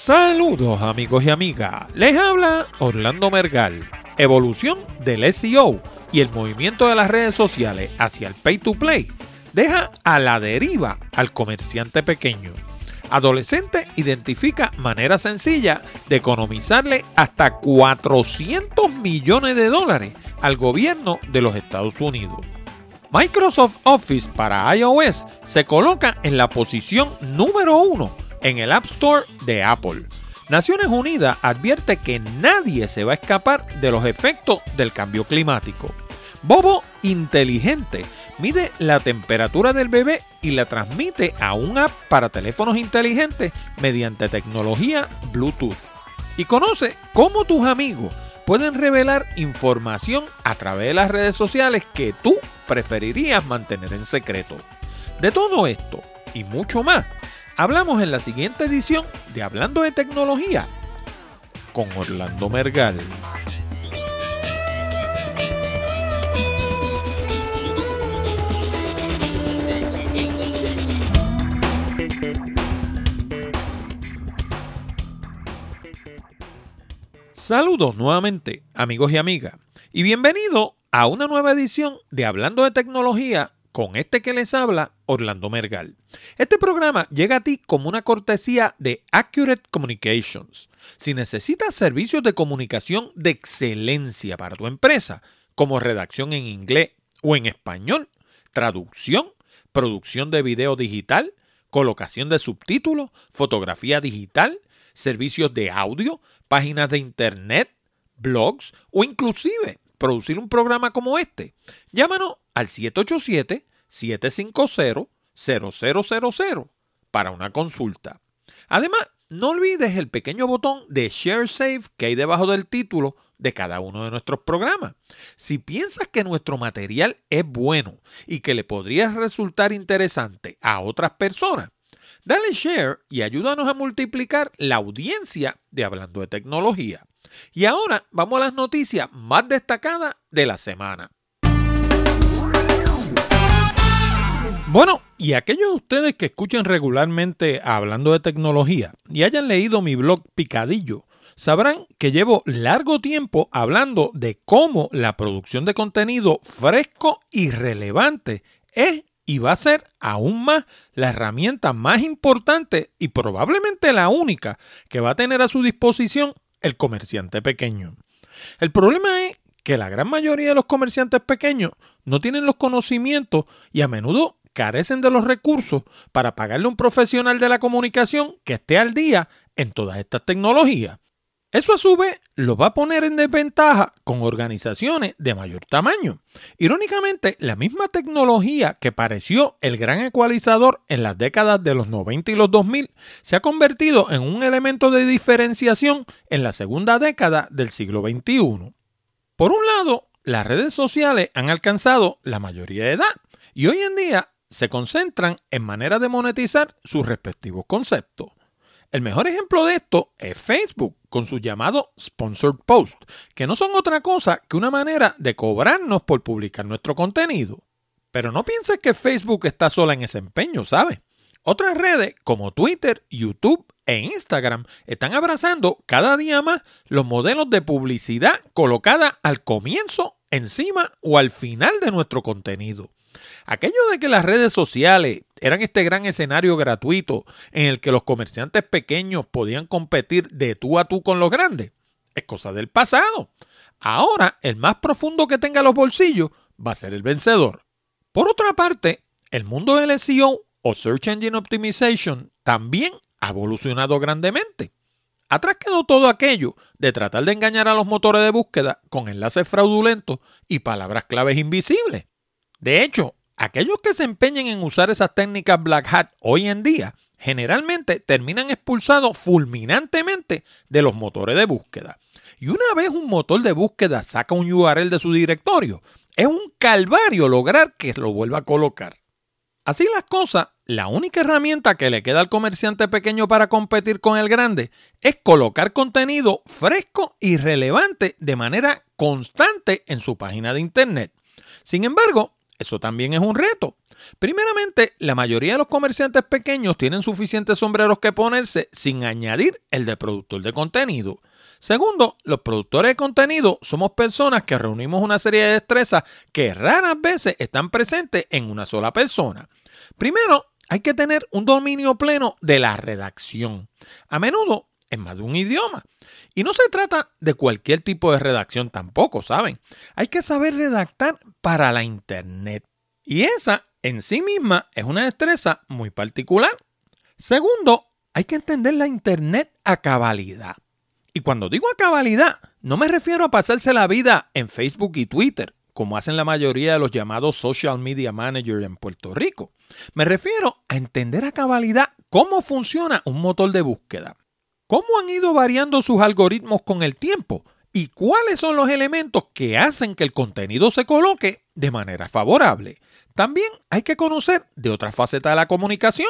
Saludos amigos y amigas, les habla Orlando Mergal. Evolución del SEO y el movimiento de las redes sociales hacia el pay to play deja a la deriva al comerciante pequeño. Adolescente identifica manera sencilla de economizarle hasta 400 millones de dólares al gobierno de los Estados Unidos. Microsoft Office para iOS se coloca en la posición número uno en el App Store de Apple. Naciones Unidas advierte que nadie se va a escapar de los efectos del cambio climático. Bobo inteligente mide la temperatura del bebé y la transmite a un app para teléfonos inteligentes mediante tecnología Bluetooth. Y conoce cómo tus amigos pueden revelar información a través de las redes sociales que tú preferirías mantener en secreto. De todo esto y mucho más, hablamos en la siguiente edición de Hablando de Tecnología con Orlando Mergal. Saludos nuevamente, amigos y amigas, y bienvenido a una nueva edición de Hablando de Tecnología con este que les habla, Orlando Mergal. Este programa llega a ti como una cortesía de Accurate Communications. Si necesitas servicios de comunicación de excelencia para tu empresa, como redacción en inglés o en español, traducción, producción de video digital, colocación de subtítulos, fotografía digital, servicios de audio, páginas de internet, blogs o inclusive producir un programa como este. Llámanos al 787-750-0000 para una consulta. Además, no olvides el pequeño botón de Share Save que hay debajo del título de cada uno de nuestros programas. Si piensas que nuestro material es bueno y que le podría resultar interesante a otras personas, Dale share y ayúdanos a multiplicar la audiencia de Hablando de Tecnología. Y ahora vamos a las noticias más destacadas de la semana. Bueno, y aquellos de ustedes que escuchen regularmente Hablando de Tecnología y hayan leído mi blog Picadillo, sabrán que llevo largo tiempo hablando de cómo la producción de contenido fresco y relevante es y va a ser aún más la herramienta más importante y probablemente la única que va a tener a su disposición el comerciante pequeño. El problema es que la gran mayoría de los comerciantes pequeños no tienen los conocimientos y a menudo carecen de los recursos para pagarle un profesional de la comunicación que esté al día en todas estas tecnologías. Eso a su vez lo va a poner en desventaja con organizaciones de mayor tamaño. Irónicamente, la misma tecnología que pareció el gran ecualizador en las décadas de los 90 y los 2000 se ha convertido en un elemento de diferenciación en la segunda década del siglo XXI. Por un lado, las redes sociales han alcanzado la mayoría de edad y hoy en día se concentran en manera de monetizar sus respectivos conceptos. El mejor ejemplo de esto es Facebook, con su llamado Sponsored Post, que no son otra cosa que una manera de cobrarnos por publicar nuestro contenido. Pero no pienses que Facebook está sola en ese empeño, ¿sabes? Otras redes como Twitter, YouTube e Instagram están abrazando cada día más los modelos de publicidad colocada al comienzo, encima o al final de nuestro contenido. Aquello de que las redes sociales eran este gran escenario gratuito en el que los comerciantes pequeños podían competir de tú a tú con los grandes, es cosa del pasado. Ahora, el más profundo que tenga los bolsillos va a ser el vencedor. Por otra parte, el mundo del SEO o Search Engine Optimization también ha evolucionado grandemente. Atrás quedó todo aquello de tratar de engañar a los motores de búsqueda con enlaces fraudulentos y palabras claves invisibles. De hecho, aquellos que se empeñen en usar esas técnicas Black Hat hoy en día generalmente terminan expulsados fulminantemente de los motores de búsqueda. Y una vez un motor de búsqueda saca un URL de su directorio, es un calvario lograr que lo vuelva a colocar. Así las cosas, la única herramienta que le queda al comerciante pequeño para competir con el grande es colocar contenido fresco y relevante de manera constante en su página de internet. Sin embargo, eso también es un reto. Primeramente, la mayoría de los comerciantes pequeños tienen suficientes sombreros que ponerse sin añadir el de productor de contenido. Segundo, los productores de contenido somos personas que reunimos una serie de destrezas que raras veces están presentes en una sola persona. Primero, hay que tener un dominio pleno de la redacción. A menudo en más de un idioma. Y no se trata de cualquier tipo de redacción tampoco, ¿saben? Hay que saber redactar para la Internet. Y esa en sí misma es una destreza muy particular. Segundo, hay que entender la Internet a cabalidad. Y cuando digo a cabalidad, no me refiero a pasarse la vida en Facebook y Twitter, como hacen la mayoría de los llamados social media managers en Puerto Rico. Me refiero a entender a cabalidad cómo funciona un motor de búsqueda, cómo han ido variando sus algoritmos con el tiempo y cuáles son los elementos que hacen que el contenido se coloque de manera favorable. También hay que conocer de otras facetas de la comunicación,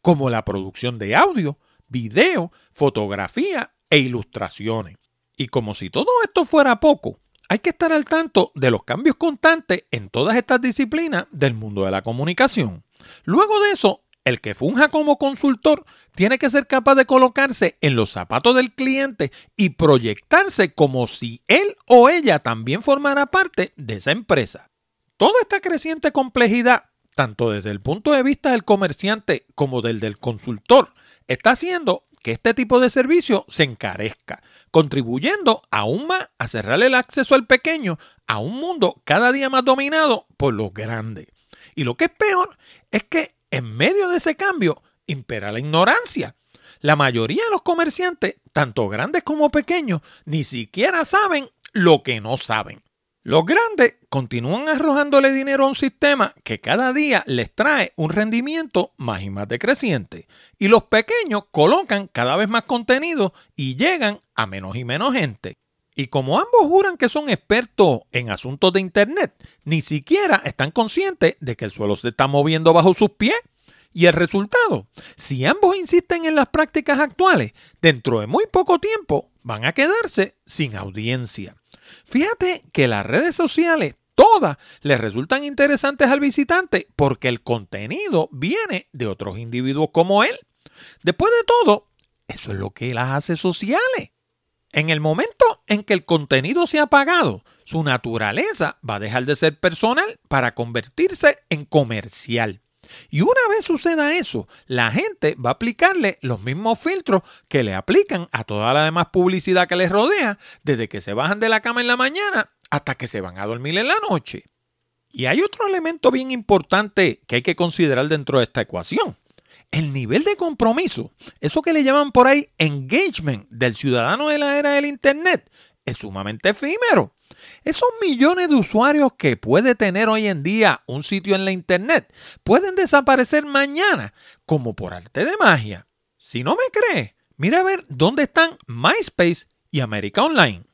como la producción de audio, video, fotografía e ilustraciones. Y como si todo esto fuera poco, hay que estar al tanto de los cambios constantes en todas estas disciplinas del mundo de la comunicación. Luego de eso, el que funja como consultor tiene que ser capaz de colocarse en los zapatos del cliente y proyectarse como si él o ella también formara parte de esa empresa. Toda esta creciente complejidad, tanto desde el punto de vista del comerciante como del del consultor, está haciendo que este tipo de servicio se encarezca, contribuyendo aún más a cerrar el acceso al pequeño a un mundo cada día más dominado por los grandes. Y lo que es peor es que en medio de ese cambio impera la ignorancia. La mayoría de los comerciantes, tanto grandes como pequeños, ni siquiera saben lo que no saben. Los grandes continúan arrojándole dinero a un sistema que cada día les trae un rendimiento más y más decreciente. Y los pequeños colocan cada vez más contenido y llegan a menos y menos gente. Y como ambos juran que son expertos en asuntos de Internet, ni siquiera están conscientes de que el suelo se está moviendo bajo sus pies. Y el resultado, si ambos insisten en las prácticas actuales, dentro de muy poco tiempo van a quedarse sin audiencia. Fíjate que las redes sociales todas les resultan interesantes al visitante porque el contenido viene de otros individuos como él. Después de todo, eso es lo que las hace sociales. En el momento en que el contenido se ha apagado, su naturaleza va a dejar de ser personal para convertirse en comercial. Y una vez suceda eso, la gente va a aplicarle los mismos filtros que le aplican a toda la demás publicidad que les rodea, desde que se bajan de la cama en la mañana hasta que se van a dormir en la noche. Y hay otro elemento bien importante que hay que considerar dentro de esta ecuación. El nivel de compromiso, eso que le llaman por ahí engagement del ciudadano de la era del Internet, es sumamente efímero. Esos millones de usuarios que puede tener hoy en día un sitio en la Internet pueden desaparecer mañana como por arte de magia. Si no me cree, mira a ver dónde están MySpace y América Online.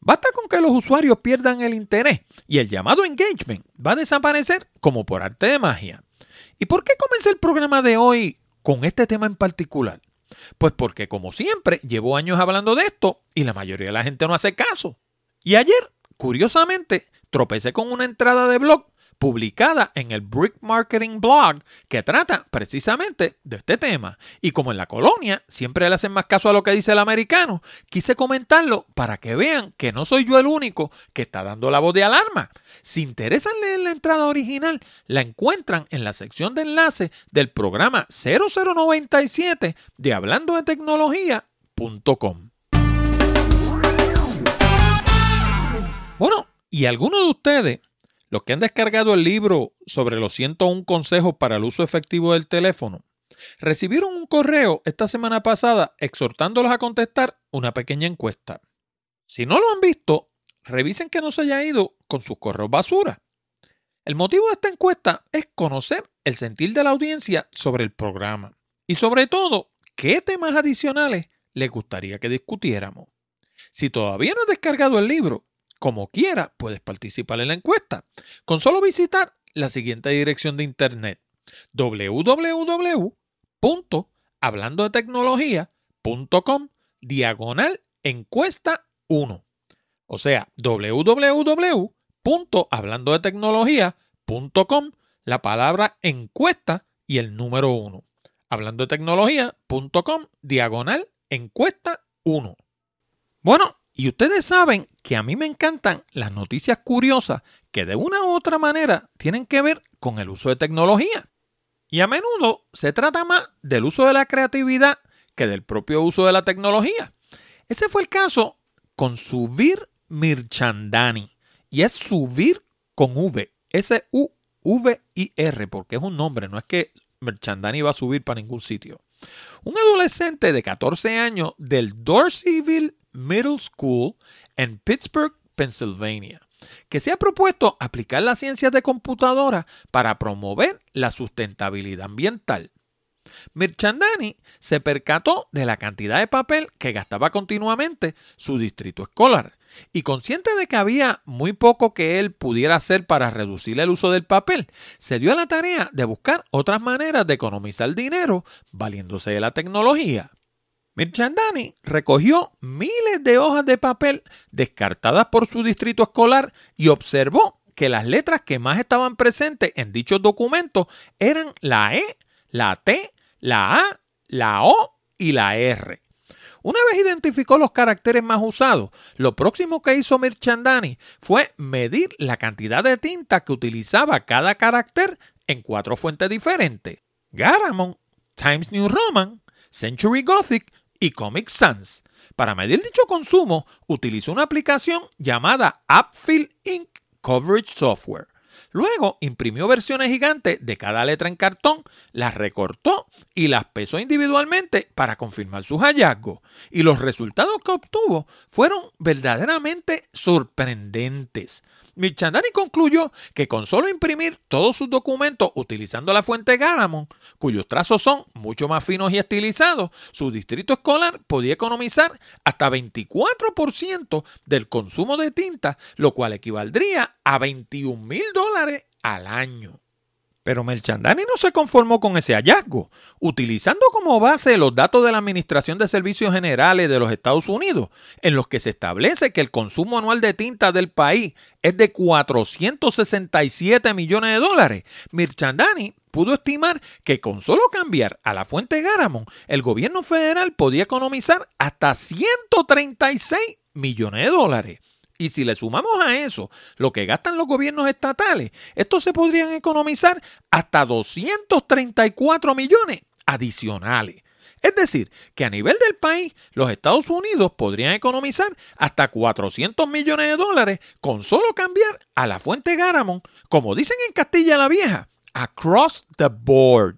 Basta con que los usuarios pierdan el interés y el llamado engagement va a desaparecer como por arte de magia. ¿Y por qué comencé el programa de hoy con este tema en particular? Pues porque como siempre llevo años hablando de esto y la mayoría de la gente no hace caso. Y ayer, curiosamente, tropecé con una entrada de blog publicada en el Brick Marketing Blog que trata precisamente de este tema. Y como en la colonia siempre le hacen más caso a lo que dice el americano, quise comentarlo para que vean que no soy yo el único que está dando la voz de alarma. Si interesan leer la entrada original, la encuentran en la sección de enlace del programa 0097 de hablando de tecnología.com. Bueno, y algunos de ustedes los que han descargado el libro sobre los 101 consejos para el uso efectivo del teléfono, recibieron un correo esta semana pasada exhortándolos a contestar una pequeña encuesta. Si no lo han visto, revisen que no se haya ido con sus correos basura. El motivo de esta encuesta es conocer el sentir de la audiencia sobre el programa y sobre todo qué temas adicionales les gustaría que discutiéramos. Si todavía no has descargado el libro, como quiera, puedes participar en la encuesta con solo visitar la siguiente dirección de internet www.hablandodetecnología.com diagonal encuesta 1. O sea, www.hablandodetecnología.com la palabra encuesta y el número 1. Hablando de tecnología.com, diagonal encuesta 1. Bueno, y ustedes saben que a mí me encantan las noticias curiosas que de una u otra manera tienen que ver con el uso de tecnología. Y a menudo se trata más del uso de la creatividad que del propio uso de la tecnología. Ese fue el caso con Subir Mirchandani. Y es Subir con V. S-U-V-I-R, porque es un nombre, no es que Mirchandani va a subir para ningún sitio. Un adolescente de 14 años del Dorseyville Middle School en Pittsburgh, Pennsylvania, que se ha propuesto aplicar las ciencias de computadora para promover la sustentabilidad ambiental. Mirchandani se percató de la cantidad de papel que gastaba continuamente su distrito escolar y consciente de que había muy poco que él pudiera hacer para reducir el uso del papel, se dio a la tarea de buscar otras maneras de economizar dinero valiéndose de la tecnología. Mirchandani recogió miles de hojas de papel descartadas por su distrito escolar y observó que las letras que más estaban presentes en dichos documentos eran la E, la T, la A, la O y la R. Una vez identificó los caracteres más usados, lo próximo que hizo Mirchandani fue medir la cantidad de tinta que utilizaba cada carácter en cuatro fuentes diferentes: Garamond, Times New Roman, Century Gothic y Comic Sans. Para medir dicho consumo, utilizó una aplicación llamada AppFill Ink Coverage Software. Luego imprimió versiones gigantes de cada letra en cartón, las recortó y las pesó individualmente para confirmar sus hallazgos. Y los resultados que obtuvo fueron verdaderamente sorprendentes. Mirchandani concluyó que con solo imprimir todos sus documentos utilizando la fuente Garamond, cuyos trazos son mucho más finos y estilizados, su distrito escolar podía economizar hasta 24% del consumo de tinta, lo cual equivaldría a 21 mil dólares al año. Pero Melchandani no se conformó con ese hallazgo. Utilizando como base los datos de la Administración de Servicios Generales de los Estados Unidos, en los que se establece que el consumo anual de tinta del país es de 467 millones de dólares, Mirchandani pudo estimar que con solo cambiar a la fuente Garamond, el gobierno federal podía economizar hasta 136 millones de dólares. Y si le sumamos a eso lo que gastan los gobiernos estatales, estos se podrían economizar hasta 234 millones adicionales. Es decir, que a nivel del país, los Estados Unidos podrían economizar hasta 400 millones de dólares con solo cambiar a la fuente Garamond, como dicen en Castilla la Vieja, across the board.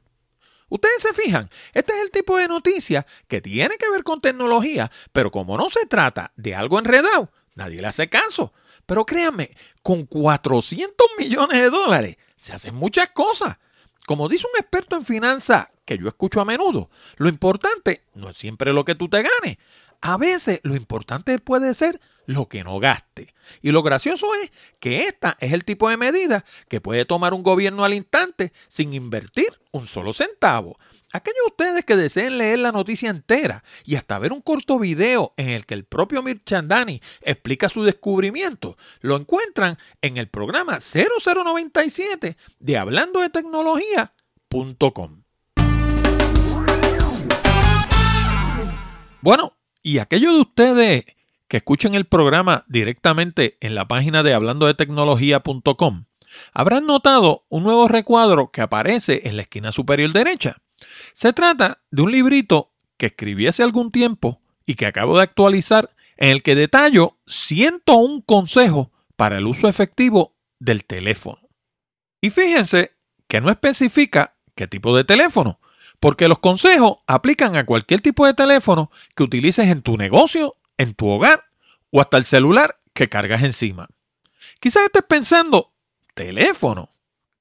Ustedes se fijan, este es el tipo de noticia que tiene que ver con tecnología, pero como no se trata de algo enredado, Nadie le hace caso. Pero créanme, con 400 millones de dólares se hacen muchas cosas. Como dice un experto en finanzas que yo escucho a menudo, lo importante no es siempre lo que tú te ganes. A veces lo importante puede ser lo que no gaste. Y lo gracioso es que esta es el tipo de medida que puede tomar un gobierno al instante sin invertir un solo centavo. Aquellos de ustedes que deseen leer la noticia entera y hasta ver un corto video en el que el propio Mirchandani explica su descubrimiento, lo encuentran en el programa 0097 de hablando de tecnología.com. Bueno, y aquellos de ustedes que escuchen el programa directamente en la página de hablando de tecnología.com habrán notado un nuevo recuadro que aparece en la esquina superior derecha. Se trata de un librito que escribí hace algún tiempo y que acabo de actualizar en el que detallo 101 consejos para el uso efectivo del teléfono. Y fíjense que no especifica qué tipo de teléfono, porque los consejos aplican a cualquier tipo de teléfono que utilices en tu negocio, en tu hogar o hasta el celular que cargas encima. Quizás estés pensando, teléfono,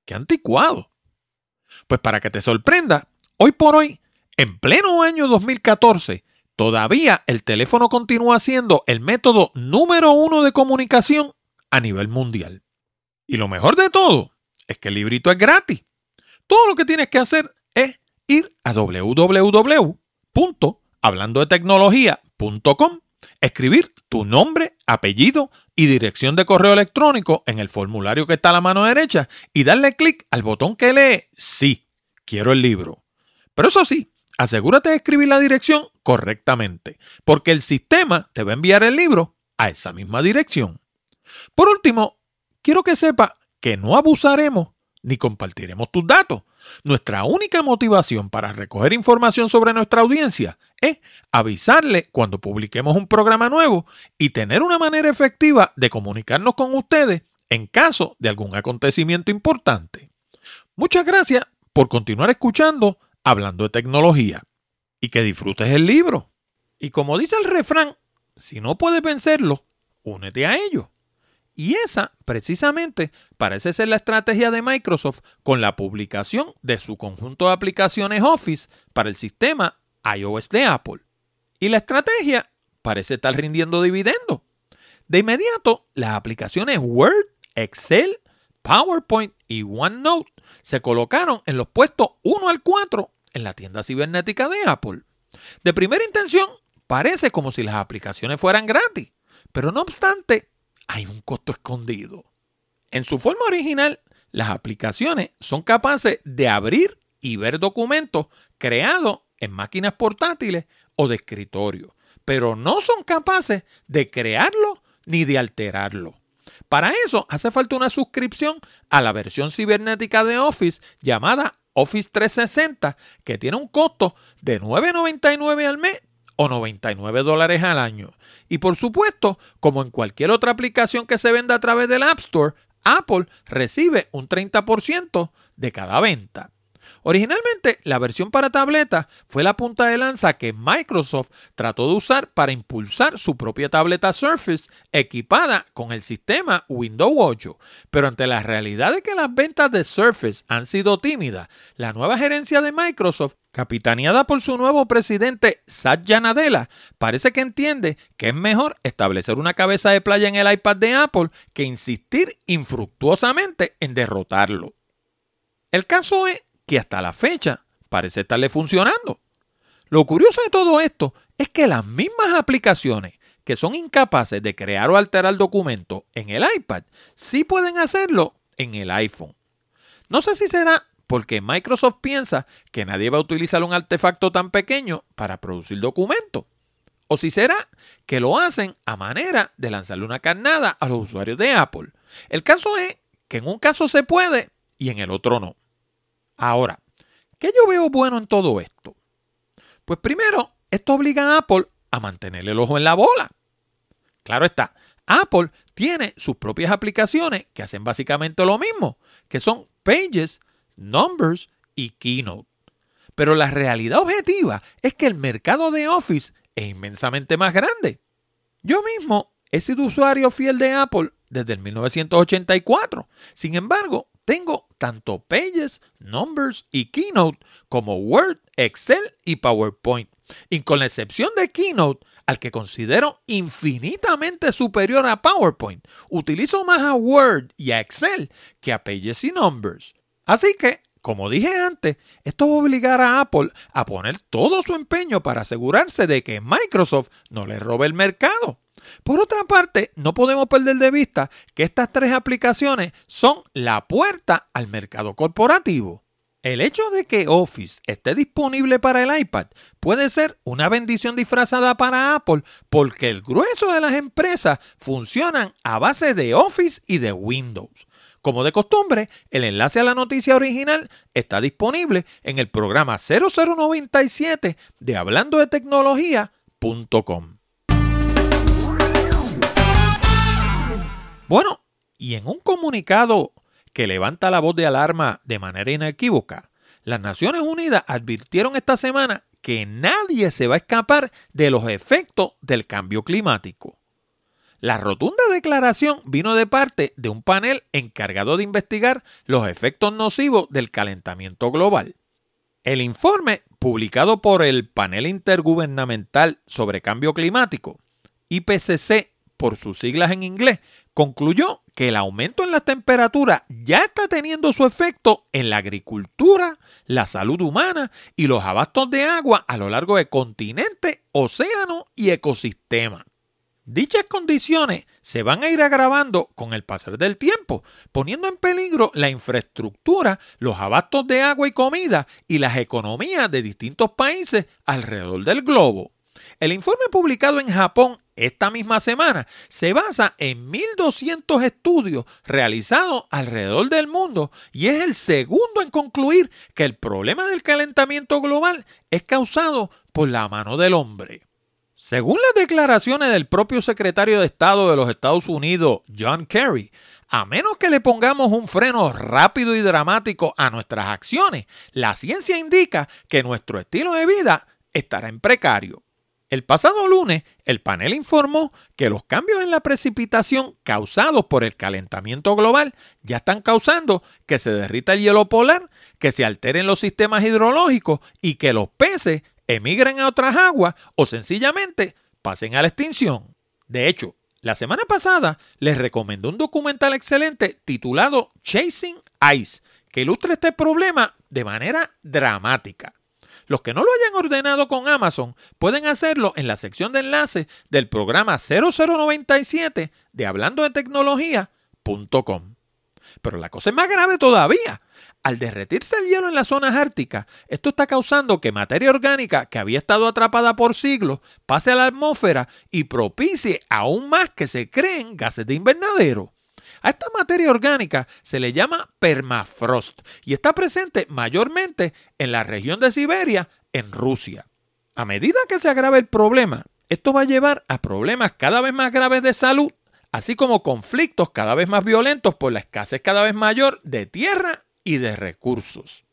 qué anticuado. Pues para que te sorprenda, Hoy por hoy, en pleno año 2014, todavía el teléfono continúa siendo el método número uno de comunicación a nivel mundial. Y lo mejor de todo es que el librito es gratis. Todo lo que tienes que hacer es ir a www.hablandodetecnología.com, escribir tu nombre, apellido, y dirección de correo electrónico en el formulario que está a la mano derecha y darle clic al botón que lee Sí, quiero el libro. Pero eso sí, asegúrate de escribir la dirección correctamente, porque el sistema te va a enviar el libro a esa misma dirección. Por último, quiero que sepa que no abusaremos ni compartiremos tus datos. Nuestra única motivación para recoger información sobre nuestra audiencia es avisarle cuando publiquemos un programa nuevo y tener una manera efectiva de comunicarnos con ustedes en caso de algún acontecimiento importante. Muchas gracias por continuar escuchando Hablando de Tecnología y que disfrutes el libro. Y como dice el refrán, si no puedes vencerlo, únete a ellos. Y esa, precisamente, parece ser la estrategia de Microsoft con la publicación de su conjunto de aplicaciones Office para el sistema iOS de Apple. Y la estrategia parece estar rindiendo dividendos. De inmediato, las aplicaciones Word, Excel, PowerPoint y OneNote se colocaron en los puestos 1 al 4 en la tienda cibernética de Apple. De primera intención, parece como si las aplicaciones fueran gratis, pero no obstante, hay un costo escondido. En su forma original, las aplicaciones son capaces de abrir y ver documentos creados en máquinas portátiles o de escritorio, pero no son capaces de crearlo ni de alterarlo. Para eso hace falta una suscripción a la versión cibernética de Office llamada Office 360, que tiene un costo de $9.99 al mes o 99 dólares al año. Y por supuesto, como en cualquier otra aplicación que se venda a través del App Store, Apple recibe un 30% de cada venta. Originalmente, la versión para tableta fue la punta de lanza que Microsoft trató de usar para impulsar su propia tableta Surface equipada con el sistema Windows 8. Pero ante la realidad de que las ventas de Surface han sido tímidas, la nueva gerencia de Microsoft, capitaneada por su nuevo presidente Satya Nadella, parece que entiende que es mejor establecer una cabeza de playa en el iPad de Apple que insistir infructuosamente en derrotarlo. El caso es que hasta la fecha parece estarle funcionando. Lo curioso de todo esto es que las mismas aplicaciones que son incapaces de crear o alterar documentos en el iPad sí pueden hacerlo en el iPhone. No sé si será porque Microsoft piensa que nadie va a utilizar un artefacto tan pequeño para producir documentos. O si será que lo hacen a manera de lanzarle una carnada a los usuarios de Apple. El caso es que en un caso se puede y en el otro no. Ahora, ¿qué yo veo bueno en todo esto? Pues primero, esto obliga a Apple a mantener el ojo en la bola. Claro está, Apple tiene sus propias aplicaciones que hacen básicamente lo mismo, que son Pages, Numbers y Keynote. Pero la realidad objetiva es que el mercado de Office es inmensamente más grande. Yo mismo he sido usuario fiel de Apple desde el 1984. Sin embargo, tengo tanto Pages, Numbers y Keynote como Word, Excel y PowerPoint. Y con la excepción de Keynote, al que considero infinitamente superior a PowerPoint, utilizo más a Word y a Excel que a Pages y Numbers. Así que, como dije antes, esto va a obligar a Apple a poner todo su empeño para asegurarse de que Microsoft no le robe el mercado. Por otra parte, no podemos perder de vista que estas tres aplicaciones son la puerta al mercado corporativo. El hecho de que Office esté disponible para el iPad puede ser una bendición disfrazada para Apple porque el grueso de las empresas funcionan a base de Office y de Windows. Como de costumbre, el enlace a la noticia original está disponible en el programa 0097 de hablando de tecnología.com. Bueno, y en un comunicado que levanta la voz de alarma de manera inequívoca, las Naciones Unidas advirtieron esta semana que nadie se va a escapar de los efectos del cambio climático. La rotunda declaración vino de parte de un panel encargado de investigar los efectos nocivos del calentamiento global. El informe, publicado por el Panel Intergubernamental sobre Cambio Climático, IPCC por sus siglas en inglés, concluyó que el aumento en la temperatura ya está teniendo su efecto en la agricultura, la salud humana y los abastos de agua a lo largo de continente, océano y ecosistema. Dichas condiciones se van a ir agravando con el pasar del tiempo, poniendo en peligro la infraestructura, los abastos de agua y comida y las economías de distintos países alrededor del globo. El informe publicado en Japón esta misma semana se basa en 1.200 estudios realizados alrededor del mundo y es el segundo en concluir que el problema del calentamiento global es causado por la mano del hombre. Según las declaraciones del propio secretario de Estado de los Estados Unidos, John Kerry, a menos que le pongamos un freno rápido y dramático a nuestras acciones, la ciencia indica que nuestro estilo de vida estará en precario. El pasado lunes, el panel informó que los cambios en la precipitación causados por el calentamiento global ya están causando que se derrita el hielo polar, que se alteren los sistemas hidrológicos y que los peces emigren a otras aguas o sencillamente pasen a la extinción. De hecho, la semana pasada les recomendó un documental excelente titulado Chasing Ice, que ilustra este problema de manera dramática. Los que no lo hayan ordenado con Amazon pueden hacerlo en la sección de enlace del programa 0097 de hablando de tecnología.com. Pero la cosa es más grave todavía. Al derretirse el hielo en las zonas árticas, esto está causando que materia orgánica que había estado atrapada por siglos pase a la atmósfera y propicie aún más que se creen gases de invernadero. A esta materia orgánica se le llama permafrost y está presente mayormente en la región de Siberia, en Rusia. A medida que se agrava el problema, esto va a llevar a problemas cada vez más graves de salud, así como conflictos cada vez más violentos por la escasez cada vez mayor de tierra y de recursos.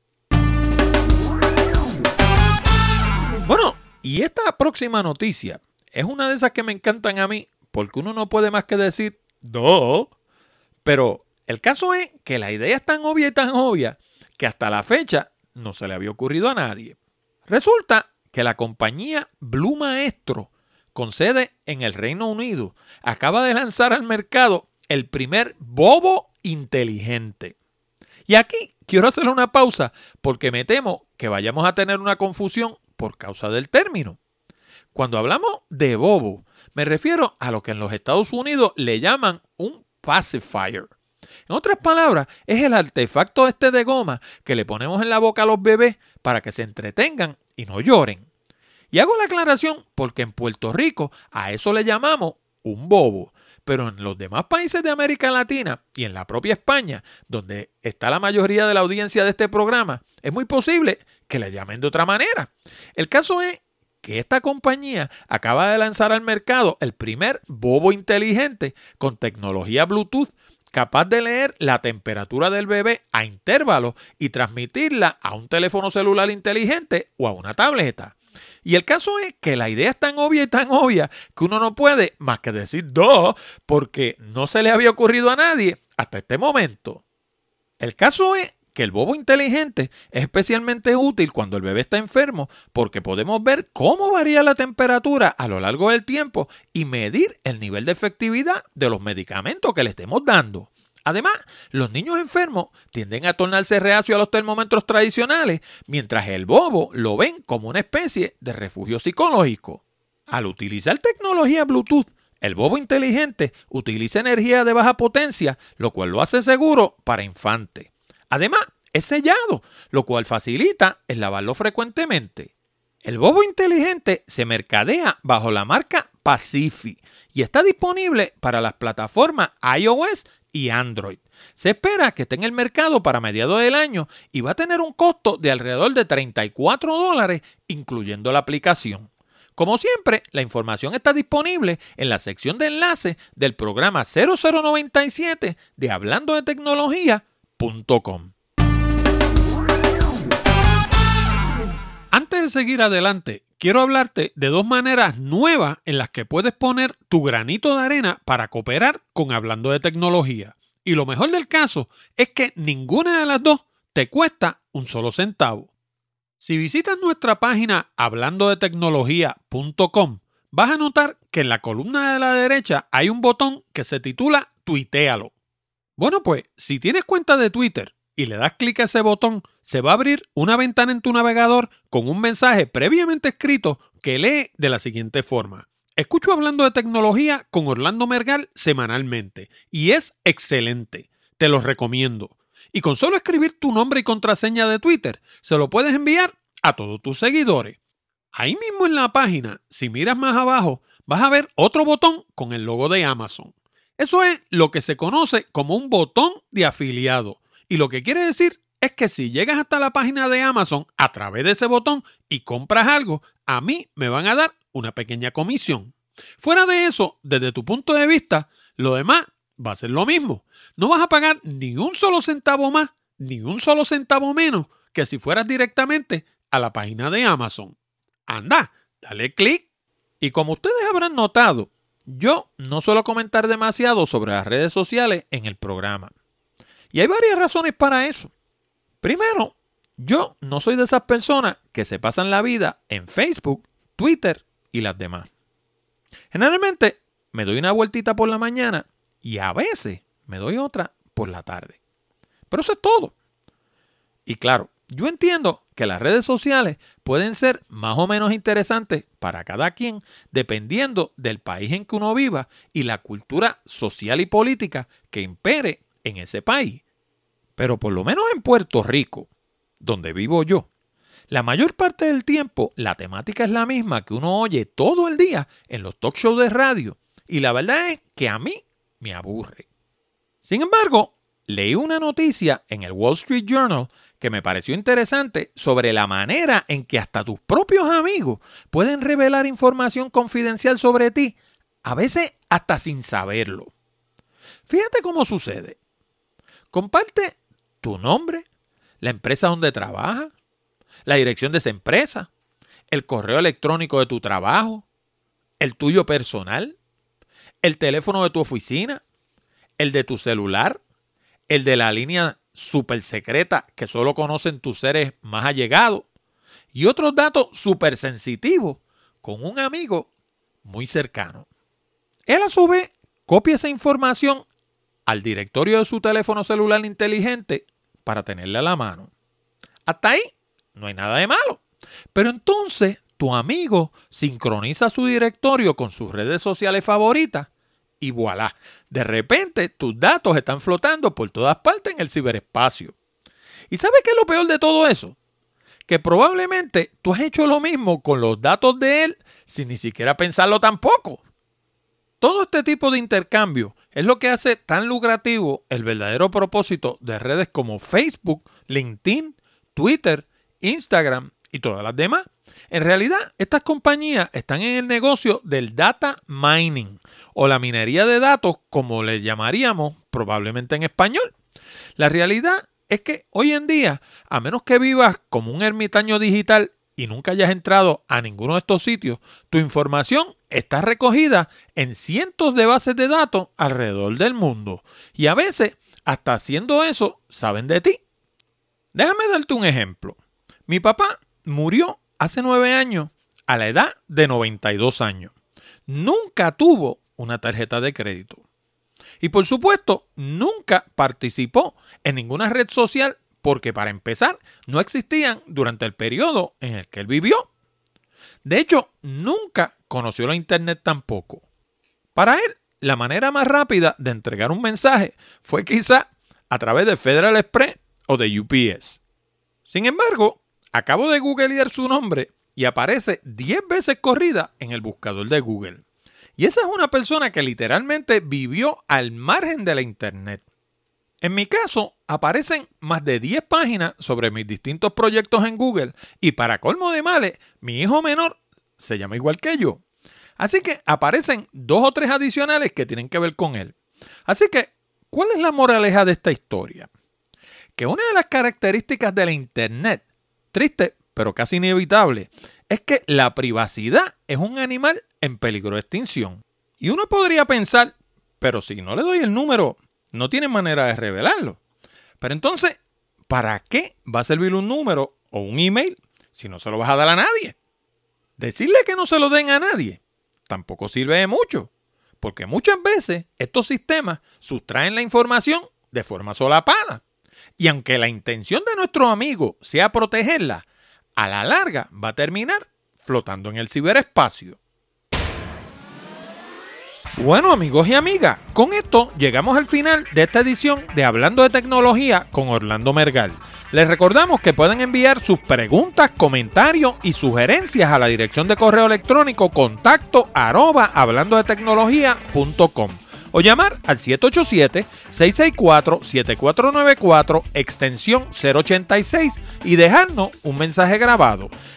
Bueno, y esta próxima noticia es una de esas que me encantan a mí, porque uno no puede más que decir, no. Pero el caso es que la idea es tan obvia y tan obvia que hasta la fecha no se le había ocurrido a nadie. Resulta que la compañía Blue Maestro, con sede en el Reino Unido, acaba de lanzar al mercado el primer bobo inteligente. Y aquí quiero hacer una pausa porque me temo que vayamos a tener una confusión por causa del término. Cuando hablamos de bobo, me refiero a lo que en los Estados Unidos le llaman un pacifier. En otras palabras, es el artefacto este de goma que le ponemos en la boca a los bebés para que se entretengan y no lloren. Y hago la aclaración porque en Puerto Rico a eso le llamamos un bobo pero en los demás países de América Latina y en la propia España, donde está la mayoría de la audiencia de este programa, es muy posible que le llamen de otra manera. El caso es que esta compañía acaba de lanzar al mercado el primer bobo inteligente con tecnología Bluetooth capaz de leer la temperatura del bebé a intervalos y transmitirla a un teléfono celular inteligente o a una tableta. Y el caso es que la idea es tan obvia y tan obvia que uno no puede más que decir dos porque no se le había ocurrido a nadie hasta este momento. El caso es que el bobo inteligente es especialmente útil cuando el bebé está enfermo porque podemos ver cómo varía la temperatura a lo largo del tiempo y medir el nivel de efectividad de los medicamentos que le estemos dando. Además, los niños enfermos tienden a tornarse reacios a los termómetros tradicionales, mientras el bobo lo ven como una especie de refugio psicológico. Al utilizar tecnología Bluetooth, el bobo inteligente utiliza energía de baja potencia, lo cual lo hace seguro para infantes. Además, es sellado, lo cual facilita el lavarlo frecuentemente. El bobo inteligente se mercadea bajo la marca Pacific y está disponible para las plataformas iOS y Android. Se espera que esté en el mercado para mediados del año y va a tener un costo de alrededor de 34 dólares, incluyendo la aplicación. Como siempre, la información está disponible en la sección de enlace del programa 0097 de hablando de Antes de seguir adelante, quiero hablarte de dos maneras nuevas en las que puedes poner tu granito de arena para cooperar con Hablando de Tecnología. Y lo mejor del caso es que ninguna de las dos te cuesta un solo centavo. Si visitas nuestra página hablando de tecnología.com, vas a notar que en la columna de la derecha hay un botón que se titula Tuitealo. Bueno, pues si tienes cuenta de Twitter y le das clic a ese botón, se va a abrir una ventana en tu navegador con un mensaje previamente escrito que lee de la siguiente forma. Escucho hablando de tecnología con Orlando Mergal semanalmente y es excelente. Te lo recomiendo. Y con solo escribir tu nombre y contraseña de Twitter, se lo puedes enviar a todos tus seguidores. Ahí mismo en la página, si miras más abajo, vas a ver otro botón con el logo de Amazon. Eso es lo que se conoce como un botón de afiliado. Y lo que quiere decir es que si llegas hasta la página de Amazon a través de ese botón y compras algo, a mí me van a dar una pequeña comisión. Fuera de eso, desde tu punto de vista, lo demás va a ser lo mismo. No vas a pagar ni un solo centavo más, ni un solo centavo menos que si fueras directamente a la página de Amazon. Anda, dale clic. Y como ustedes habrán notado, yo no suelo comentar demasiado sobre las redes sociales en el programa. Y hay varias razones para eso. Primero, yo no soy de esas personas que se pasan la vida en Facebook, Twitter y las demás. Generalmente me doy una vueltita por la mañana y a veces me doy otra por la tarde. Pero eso es todo. Y claro, yo entiendo que las redes sociales pueden ser más o menos interesantes para cada quien dependiendo del país en que uno viva y la cultura social y política que impere en ese país. Pero por lo menos en Puerto Rico, donde vivo yo, la mayor parte del tiempo la temática es la misma que uno oye todo el día en los talk shows de radio y la verdad es que a mí me aburre. Sin embargo, leí una noticia en el Wall Street Journal que me pareció interesante sobre la manera en que hasta tus propios amigos pueden revelar información confidencial sobre ti, a veces hasta sin saberlo. Fíjate cómo sucede. Comparte tu nombre, la empresa donde trabajas, la dirección de esa empresa, el correo electrónico de tu trabajo, el tuyo personal, el teléfono de tu oficina, el de tu celular, el de la línea super secreta que solo conocen tus seres más allegados y otros datos súper sensitivos con un amigo muy cercano. Él a su vez copia esa información al directorio de su teléfono celular inteligente para tenerle a la mano. Hasta ahí no hay nada de malo. Pero entonces tu amigo sincroniza su directorio con sus redes sociales favoritas y voilà, de repente tus datos están flotando por todas partes en el ciberespacio. ¿Y sabes qué es lo peor de todo eso? Que probablemente tú has hecho lo mismo con los datos de él sin ni siquiera pensarlo tampoco. Todo este tipo de intercambio es lo que hace tan lucrativo el verdadero propósito de redes como Facebook, LinkedIn, Twitter Instagram y todas las demás. En realidad, estas compañías están en el negocio del data mining o la minería de datos, como le llamaríamos probablemente en español. La realidad es que hoy en día, a menos que vivas como un ermitaño digital y nunca hayas entrado a ninguno de estos sitios, tu información está recogida en cientos de bases de datos alrededor del mundo. Y a veces, hasta haciendo eso, saben de ti. Déjame darte un ejemplo. Mi papá murió hace nueve años a la edad de 92 años. Nunca tuvo una tarjeta de crédito. Y por supuesto, nunca participó en ninguna red social porque para empezar no existían durante el periodo en el que él vivió. De hecho, nunca conoció la Internet tampoco. Para él, la manera más rápida de entregar un mensaje fue quizá a través de Federal Express o de UPS. Sin embargo, Acabo de googlear su nombre y aparece 10 veces corrida en el buscador de Google. Y esa es una persona que literalmente vivió al margen de la Internet. En mi caso, aparecen más de 10 páginas sobre mis distintos proyectos en Google y para colmo de males, mi hijo menor se llama igual que yo. Así que aparecen dos o tres adicionales que tienen que ver con él. Así que, ¿cuál es la moraleja de esta historia? Que una de las características de la Internet triste, pero casi inevitable, es que la privacidad es un animal en peligro de extinción. Y uno podría pensar, pero si no le doy el número, no tiene manera de revelarlo. Pero entonces, ¿para qué va a servir un número o un email si no se lo vas a dar a nadie? Decirle que no se lo den a nadie tampoco sirve de mucho, porque muchas veces estos sistemas sustraen la información de forma solapada. Y aunque la intención de nuestro amigo sea protegerla, a la larga va a terminar flotando en el ciberespacio. Bueno amigos y amigas, con esto llegamos al final de esta edición de Hablando de Tecnología con Orlando Mergal. Les recordamos que pueden enviar sus preguntas, comentarios y sugerencias a la dirección de correo electrónico contacto arroba hablando de tecnología.com o llamar al 787-664-7494 extensión 086 y dejarnos un mensaje grabado.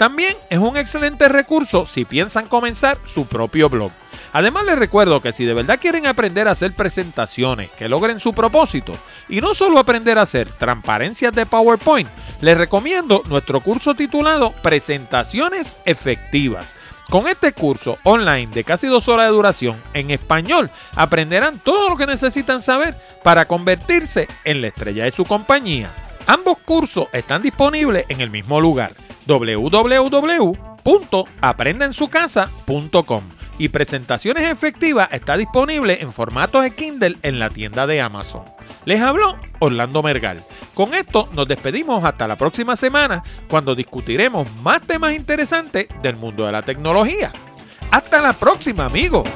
También es un excelente recurso si piensan comenzar su propio blog. Además les recuerdo que si de verdad quieren aprender a hacer presentaciones que logren su propósito y no solo aprender a hacer transparencias de PowerPoint, les recomiendo nuestro curso titulado Presentaciones Efectivas. Con este curso online de casi dos horas de duración en español, aprenderán todo lo que necesitan saber para convertirse en la estrella de su compañía. Ambos cursos están disponibles en el mismo lugar, www.aprendensucasa.com y Presentaciones Efectivas está disponible en formato de Kindle en la tienda de Amazon. Les habló Orlando Mergal. Con esto nos despedimos hasta la próxima semana cuando discutiremos más temas interesantes del mundo de la tecnología. Hasta la próxima amigos.